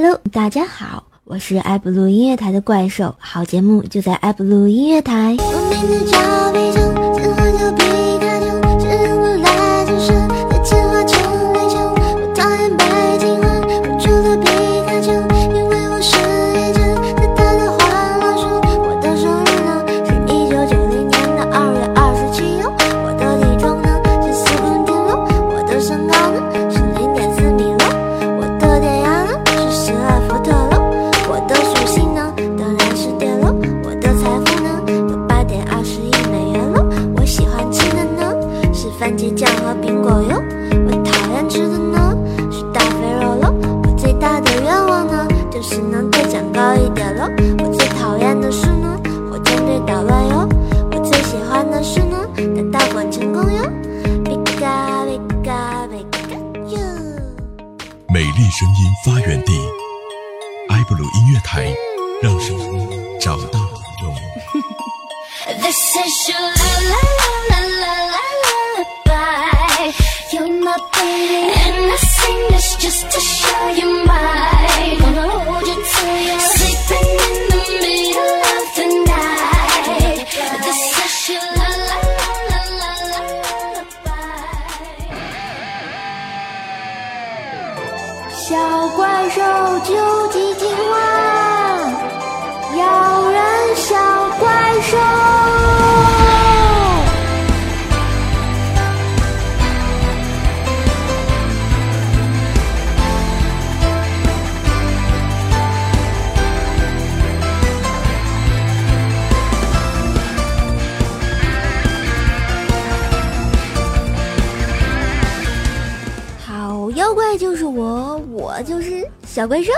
hello 大家好，我是艾布鲁音乐台的怪兽，好节目就在艾布鲁音乐台。声音发源地，埃布鲁音乐台，让声音找到你。This is your love. 小怪兽。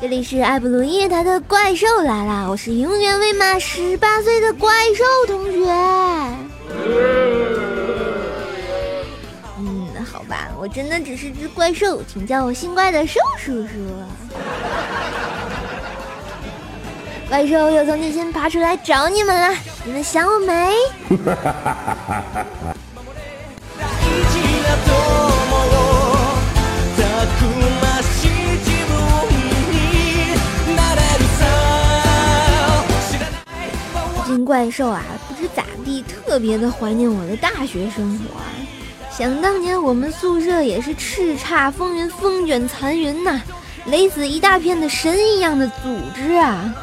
这里是艾布鲁音乐台的怪兽来啦我是永远未满十八岁的怪兽同学。嗯那好吧我真的只是只怪兽请叫我新怪的兽叔叔怪兽又从内心爬出来找你们了你们想我没？哈哈哈哈哈哈怪兽啊不知咋地特别的怀念我的大学生活。想当年我们宿舍也是叱咤风云风卷残云呐雷子一大片的神一样的组织啊。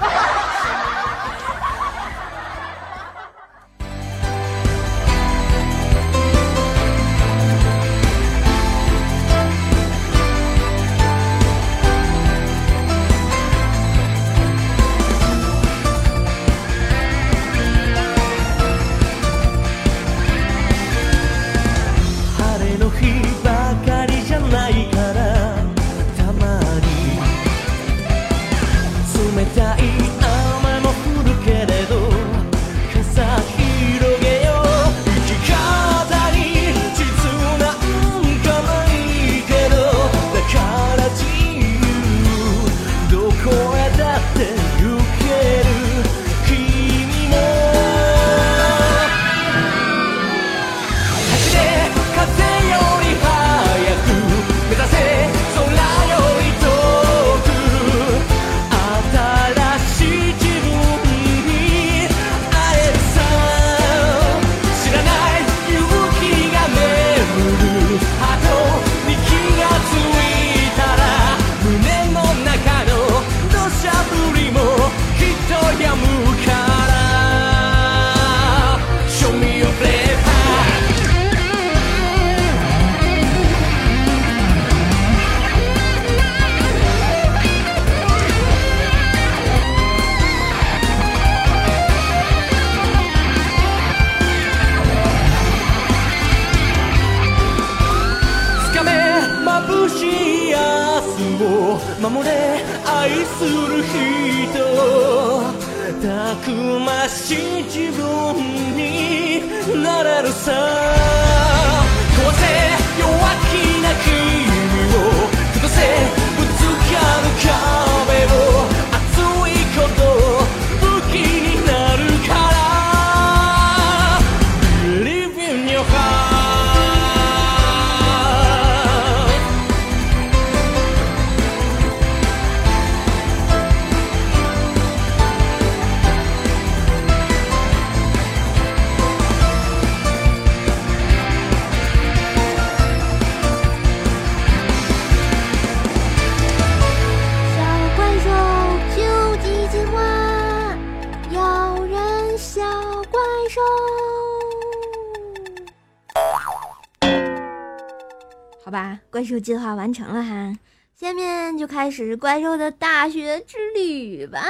计划完成了哈，下面就开始怪兽的大学之旅吧。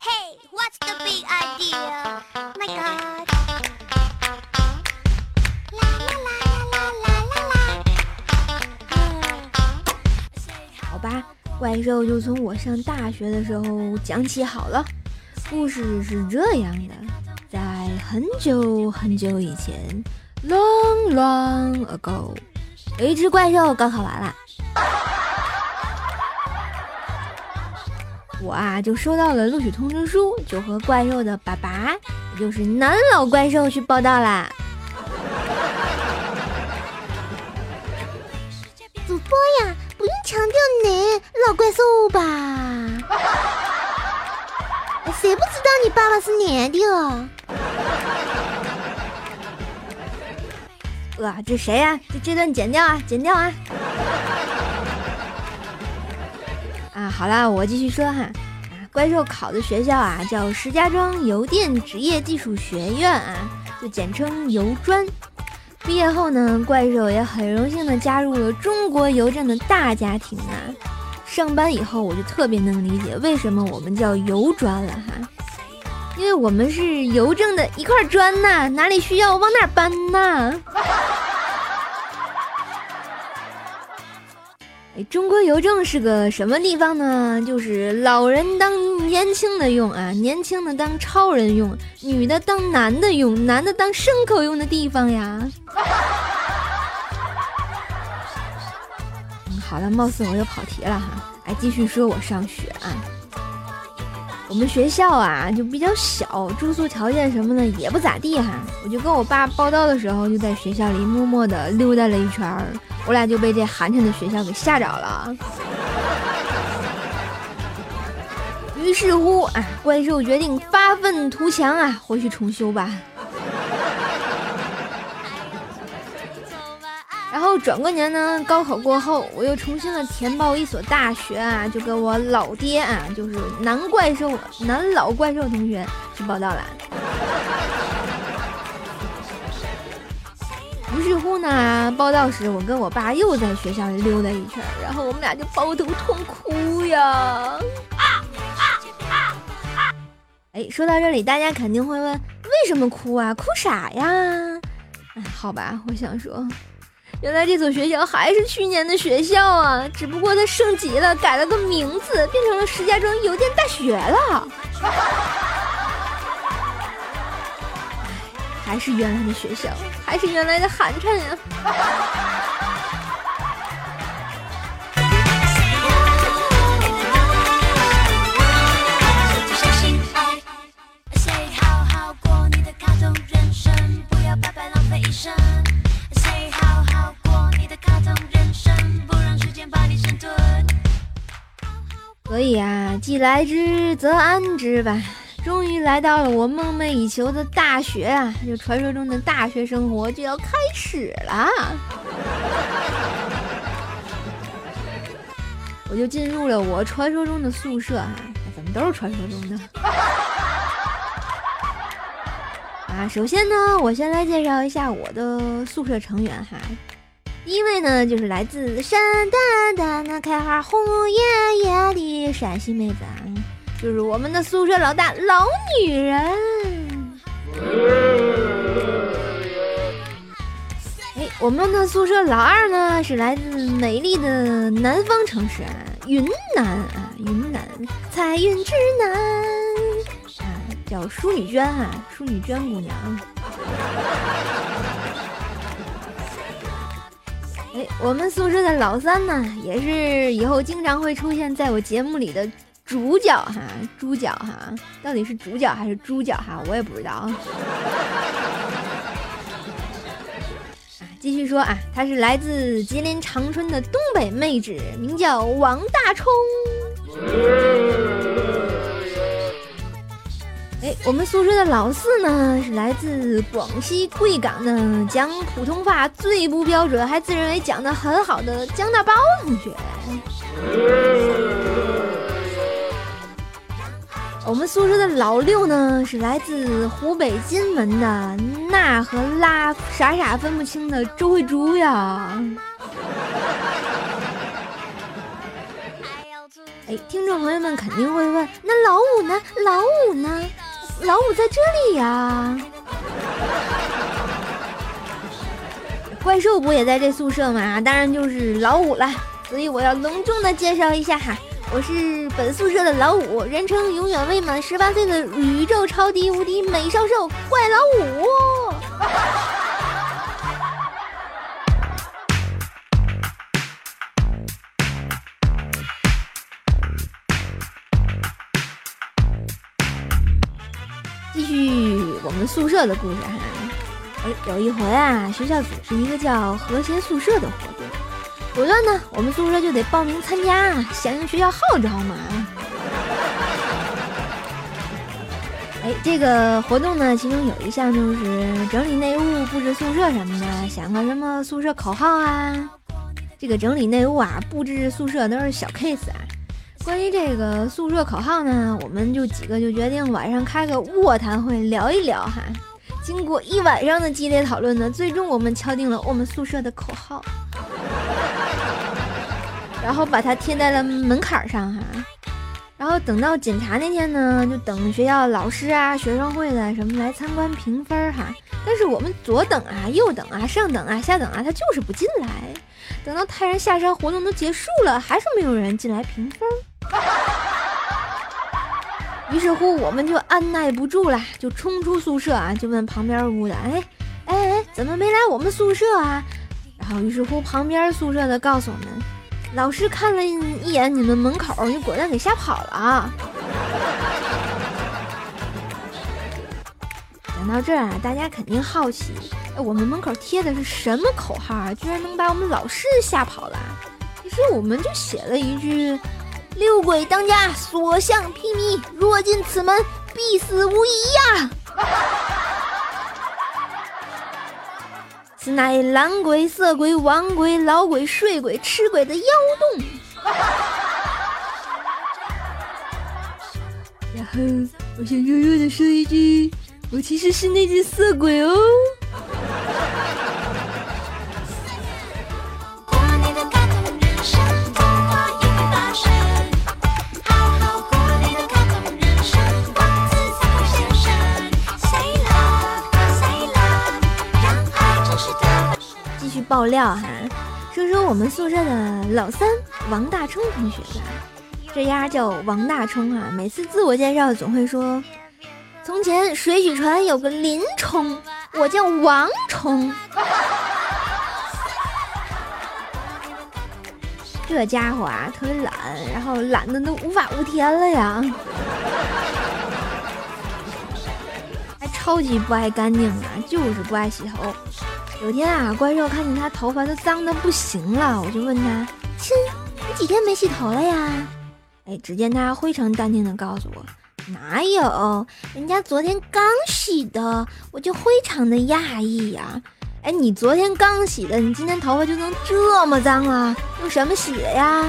Hey, what's the big idea? My God. La la. 好吧，怪兽就从我上大学的时候讲起好了。故事是这样的，在很久很久以前，long long ago，有一只怪兽高考完了，我啊就收到了录取通知书，就和怪兽的爸爸，也就是男老怪兽去报道啦。主播呀，不用强调你老怪兽吧？谁不知道你爸爸是男的哥？这谁呀、这这段剪掉啊，剪掉啊！啊，好啦，我继续说哈。啊，怪兽考的学校啊叫石家庄邮电职业技术学院啊，就简称邮专。毕业后呢，怪兽也很荣幸的加入了中国邮政的大家庭啊。上班以后，我就特别能理解为什么我们叫邮专了哈，因为我们是邮政的一块砖呐，哪里需要往哪搬呐。哎，中国邮政是个什么地方呢？就是老人当年轻的用啊，年轻的当超人用，女的当男的用，男的当牲口用的地方呀。嗯，好了，貌似我又跑题了哈。哎，继续说我上学啊。我们学校啊就比较小，住宿条件什么的也不咋地哈。我就跟我爸报道的时候，就在学校里默默的溜达了一圈儿，我俩就被这寒碜的学校给吓着了。于是乎啊，怪兽决定发愤图强啊，回去重修吧。然后转过年呢，高考过后，我又重新的填报一所大学啊，就跟我老爹啊，就是男怪兽、男老怪兽同学去报道了。于是乎呢，报道时我跟我爸又在学校里溜达一圈，然后我们俩就抱头痛哭呀。哎，说到这里，大家肯定会问，为什么哭啊？哭啥呀？哎，好吧，我想说。原来这所学校还是去年的学校啊，只不过它升级了，改了个名字，变成了石家庄邮电大学了。还是原来的学校，还是原来的寒碜呀。小心爱，谁好好过你的卡通人生，不要白白浪费一生。所以啊，既来之则安之吧。终于来到了我梦寐以求的大学啊！就传说中的大学生活就要开始了。我就进入了我传说中的宿舍哈、怎么都是传说中的？啊，首先呢，我先来介绍一下我的宿舍成员哈。一位呢，就是来自山丹丹那开花红艳艳的陕西妹子啊，就是我们的宿舍老大老女人。哎，我们的宿舍老二呢，是来自美丽的南方城市啊，云南啊，云南彩云之南啊，叫淑女娟啊，淑女娟姑娘。哎，我们宿舍的老三呢，也是以后经常会出现在我节目里的主角哈，猪脚哈，到底是主角还是猪脚哈，我也不知道。啊，继续说啊，她是来自吉林长春的东北妹纸，名叫王大冲。哎，我们宿舍的老四呢，是来自广西贵港的讲普通话最不标准，还自认为讲得很好的江大包同学。我们宿舍的老六呢，是来自湖北荆门的那和拉傻傻分不清的周慧珠呀。哎，听众朋友们肯定会问，那老五呢？老五呢？老五在这里呀。怪兽不也在这宿舍吗？当然就是老五了。所以我要隆重的介绍一下哈，我是本宿舍的老五，人称永远未满十八岁的宇宙超级无敌美少兽怪老五。我们宿舍的故事哈。哎，有一回啊，学校组织一个叫“和谐宿舍”的活动，果断呢，我们宿舍就得报名参加，响应学校号召嘛。哎，这个活动呢，其中有一项就是整理内务、布置宿舍什么的，想个什么宿舍口号啊。这个整理内务啊，布置宿舍都是小 case 啊。关于这个宿舍口号呢，我们就几个就决定晚上开个卧谈会聊一聊哈。经过一晚上的激烈讨论呢，最终我们敲定了我们宿舍的口号，然后把它贴在了门槛上哈。然后等到检查那天呢，就等学校老师啊、学生会的什么来参观评分哈。但是我们左等啊、右等啊、上等啊、下等啊，他就是不进来。等到泰然下山活动都结束了，还是没有人进来评分。于是乎，我们就按耐不住了，就冲出宿舍啊，就问旁边屋的：“哎，哎哎，怎么没来我们宿舍啊？”然后，于是乎，旁边宿舍的告诉我们：“老师看了一眼你们门口，就果断给吓跑了啊。”讲到这儿啊，大家肯定好奇，哎，我们门口贴的是什么口号啊？居然能把我们老师吓跑了？其实我们就写了一句。六鬼当家，所向披靡。若进此门，必死无疑呀！此乃懒鬼、色鬼、亡鬼、老鬼、睡鬼、吃鬼的妖洞。然后，我想弱弱的说一句，我其实是那只色鬼哦。爆料哈，说说我们宿舍的老三王大冲同学吧，这丫叫王大冲啊，每次自我介绍总会说：“从前水浒传有个林冲，我叫王冲。”这家伙啊，特别懒，然后懒的都无法无天了呀，还超级不爱干净啊，就是不爱洗头。有天啊，怪兽看见他头发都脏的不行了，我就问他：“亲，你几天没洗头了呀？”哎，只见他非常淡定的告诉我：“哪有，人家昨天刚洗的。”我就非常的讶异呀。哎，你昨天刚洗的，你今天头发就能这么脏啊？用什么洗的呀？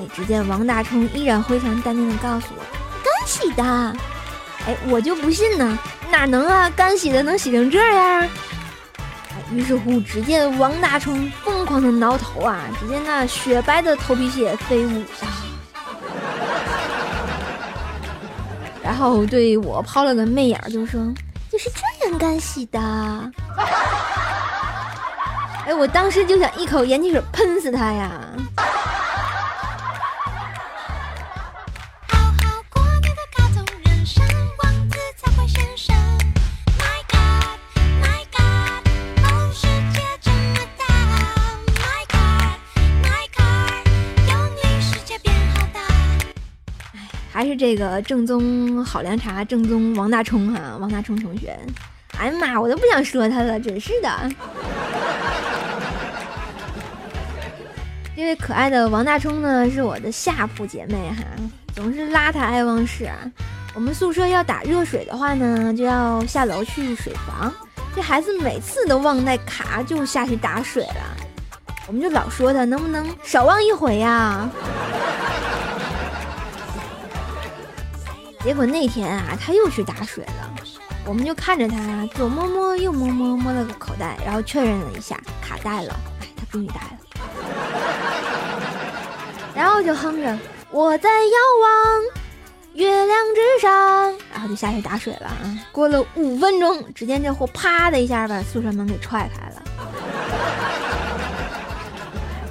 哎，只见王大冲依然非常淡定的告诉我：“干洗的。”哎，我就不信呢，哪能啊？干洗的能洗成这样？于是乎，只见王大冲疯狂的挠头啊！只见那雪白的头皮屑飞舞啊，然后对我抛了个媚眼，就说：“就是这样干洗的。”哎，我当时就想一口盐汽水喷死他呀！这个正宗好凉茶，正宗王大冲哈，王大冲同学，哎呀妈，我都不想说他了，真是的。这位可爱的王大冲呢，是我的下铺姐妹哈，总是邋遢爱忘事啊。我们宿舍要打热水的话呢，就要下楼去水房，这孩子每次都忘带卡，就下去打水了。我们就老说他能不能少忘一回呀？结果那天啊，他又去打水了，我们就看着他左摸摸右摸摸，摸了个口袋，然后确认了一下卡带了，哎，他终于带了，然后就哼着我在遥望月亮之上，然后就下去打水了啊。过了五分钟，只见这货啪的一下把宿舍门给踹开了，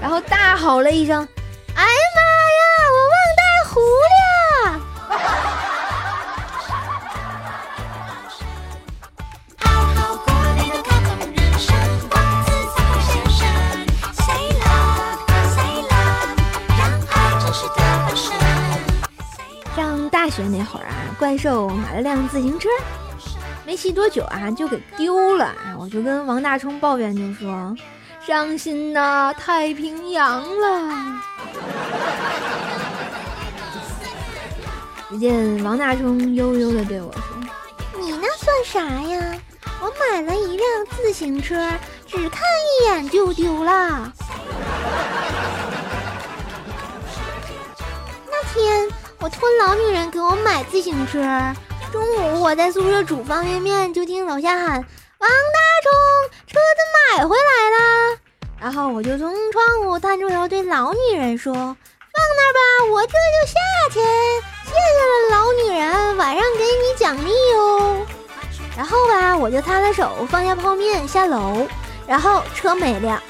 然后大吼了一声：“哎呀妈学那会儿啊，怪兽买了辆自行车，没骑多久啊就给丢了！我就跟王大冲抱怨，就说伤心呐、太平洋了。只见王大冲悠悠的对我说你那算啥呀？我买了一辆自行车，只看一眼就丢了。我托老女人给我买自行车，中午我在宿舍煮方便面，就听楼下喊：“王大冲，车子买回来了。”然后我就从窗户探出头对老女人说：“放那儿吧，我这就下去。谢谢了，老女人，晚上给你奖励哟。”然后吧，我就擦擦手，放下泡面，下楼，然后车没了。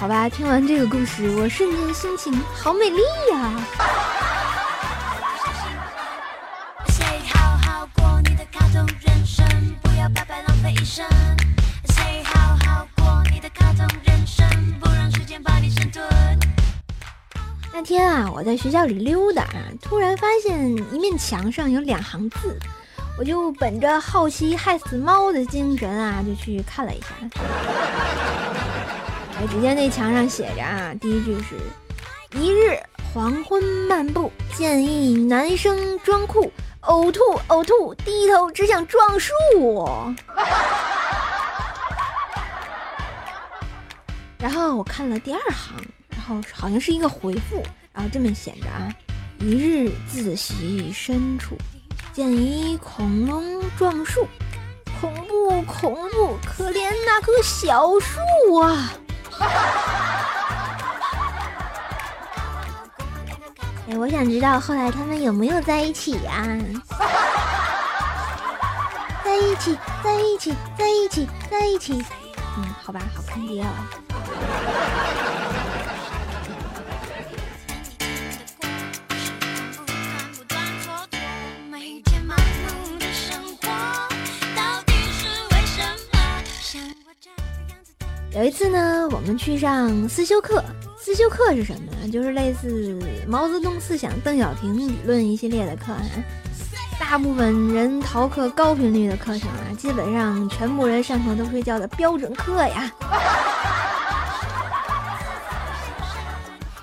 好吧，听完这个故事，我瞬间心情好美丽呀、那天啊，我在学校里溜达啊，突然发现一面墙上有两行字，我就本着好奇害死猫的精神啊，就去看了一下。哎，只见那墙上写着啊，第一句是“一日黄昏漫步，见一男生装酷，呕吐呕吐，低头只想撞树。”然后我看了第二行，然后好像是一个回复，然后这么写着啊：一日自习深处，见一恐龙撞树，恐怖恐怖，可怜那棵小树啊！哎，我想知道后来他们有没有在一起呀、在一起，在一起，在一起，在一起。嗯，好吧，好坑爹哦。有一次呢，我们去上思修课。思修课是什么呢？就是类似毛泽东思想、邓小平理论一系列的课啊。大部分人逃课高频率的课程啊，基本上全部人上课都睡觉的标准课呀。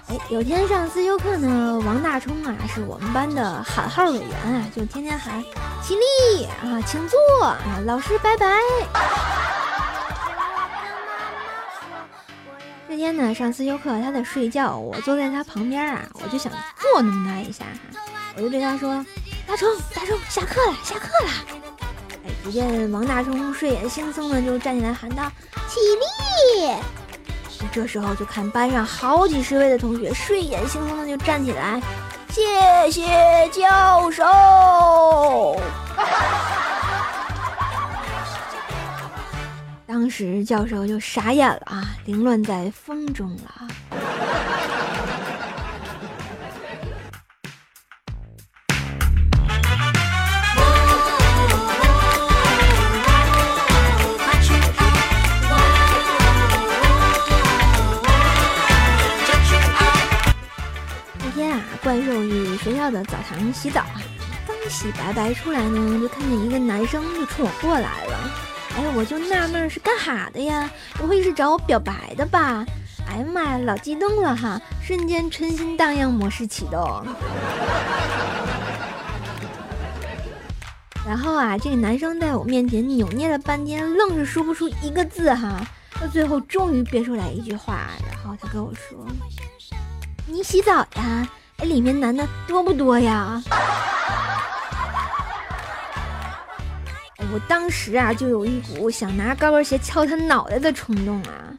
哎，有天上思修课呢，王大冲啊是我们班的喊号委员啊，就天天喊起立啊，请坐啊，老师拜拜。天呢，上思修课他在睡觉，我坐在他旁边啊，我就想捉弄他一下哈，我就对他说：“大冲，大冲，下课了，下课了。”哎，只见王大冲睡眼惺忪的就站起来喊道：“起立！”这时候就看班上好几十位的同学睡眼惺忪的就站起来，谢谢教授。当时教授就傻眼了啊，凌乱在风中了。那天啊，怪兽去学校的澡堂洗澡啊，刚洗白白出来呢，就看见一个男生就冲我过来了。哎，我就纳闷是干哈的呀？不会是找我表白的吧？哎呀妈呀，老激动了哈！瞬间春心荡漾模式启动。然后啊，这个男生在我面前扭捏了半天，愣是说不出一个字哈。到最后终于憋出来一句话，然后他跟我说：“你洗澡呀？哎，里面男的多不多呀？当时啊，就有一股想拿高跟鞋敲他脑袋的冲动啊！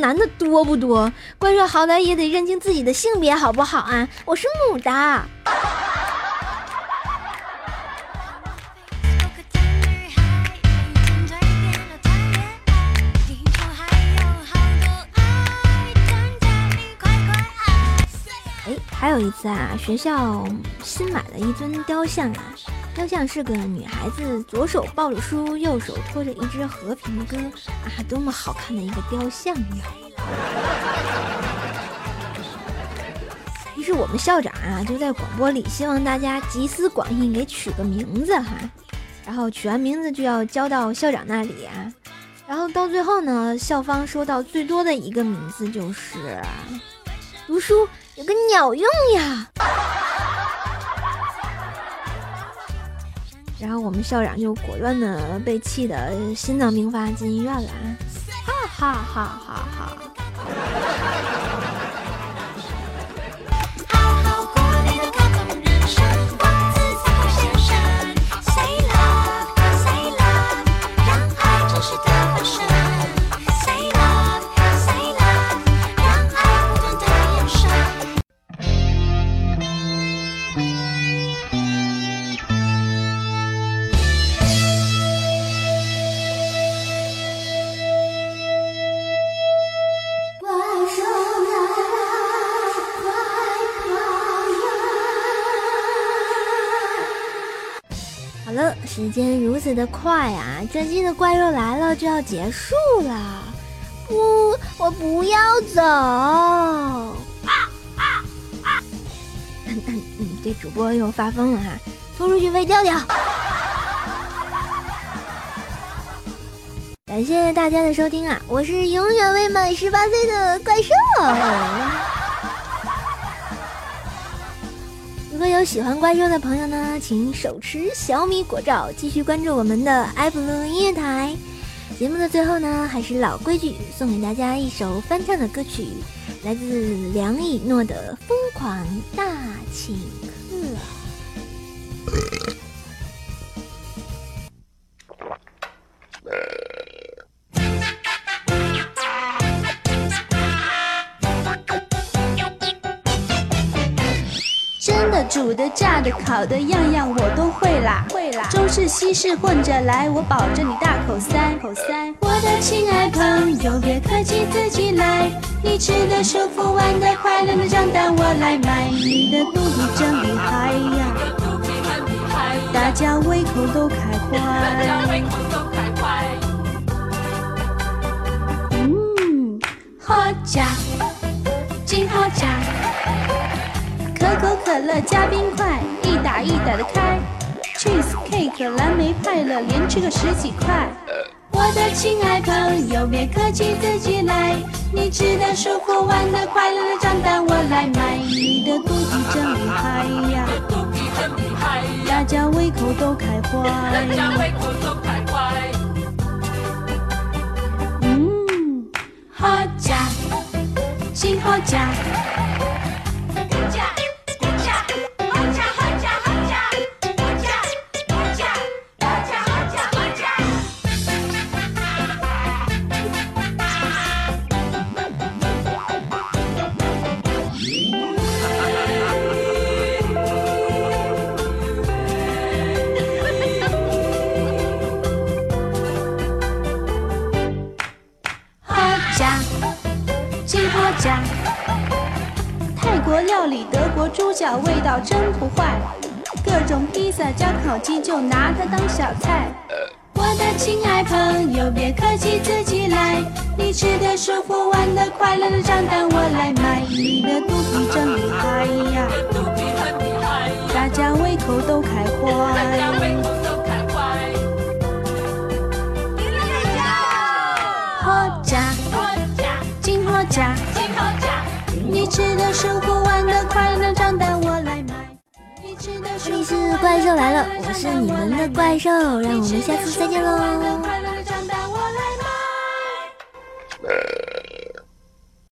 男的多不多？怪兽好歹也得认清自己的性别好不好啊？我是母的。哎，还有一次啊，学校新买了一尊雕像啊，雕像是个女孩子，左手抱着书，右手托着一只和平鸽啊，多么好看的一个雕像呀！于是我们校长啊，就在广播里希望大家集思广益，给取个名字哈。然后取完名字就要交到校长那里啊。然后到最后呢，校方收到最多的一个名字就是“读书有个鸟用呀”。然后我们校长就果断的被气的心脏病发进医院了啊，哈哈哈哈哈！好了，时间如此的快啊！这季的《怪兽来了》就要结束了。不，我不要走。嗯嗯嗯，这主播又发疯了哈，拖出去喂调调。感谢大家的收听啊！我是永远未满十八岁的怪兽。有喜欢怪兽的朋友呢，请手持小米果照，继续关注我们的埃普鲁音乐台。节目的最后呢，还是老规矩，送给大家一首翻唱的歌曲，来自梁以诺的《疯狂大请客》。煮的、炸的、烤的，样样我都会啦。会啦，中式、西式混着来，我保证你大口塞。口塞。我的亲爱朋友，别客气，自己来。你吃的舒服，玩的快乐，那账单我来买。你的肚皮真厉害呀，大家胃口都开怀。嗯，好家，真好家。可口可乐加冰块，一打一打的开。Cheese cake 蓝莓派乐，连吃个十几块。我的亲爱朋友，别客气，自己来。你吃的舒服，玩的快乐，那账单我来买。你的肚皮真厉害呀，大家胃口都开怀。嗯，好家，真好家。家，真好家。泰国料理、德国猪脚，味道真不坏。各种披萨加烤鸡，就拿它当小菜。我的亲爱朋友，别客气，自己来。你吃的舒服，玩的快乐，那账单我来买。你的肚皮真厉害呀，大家胃口都开怀。你吃的生活，玩的快乐，账单我来买。这里，是怪兽来了，我是你们的怪兽，让我们下次再见喽。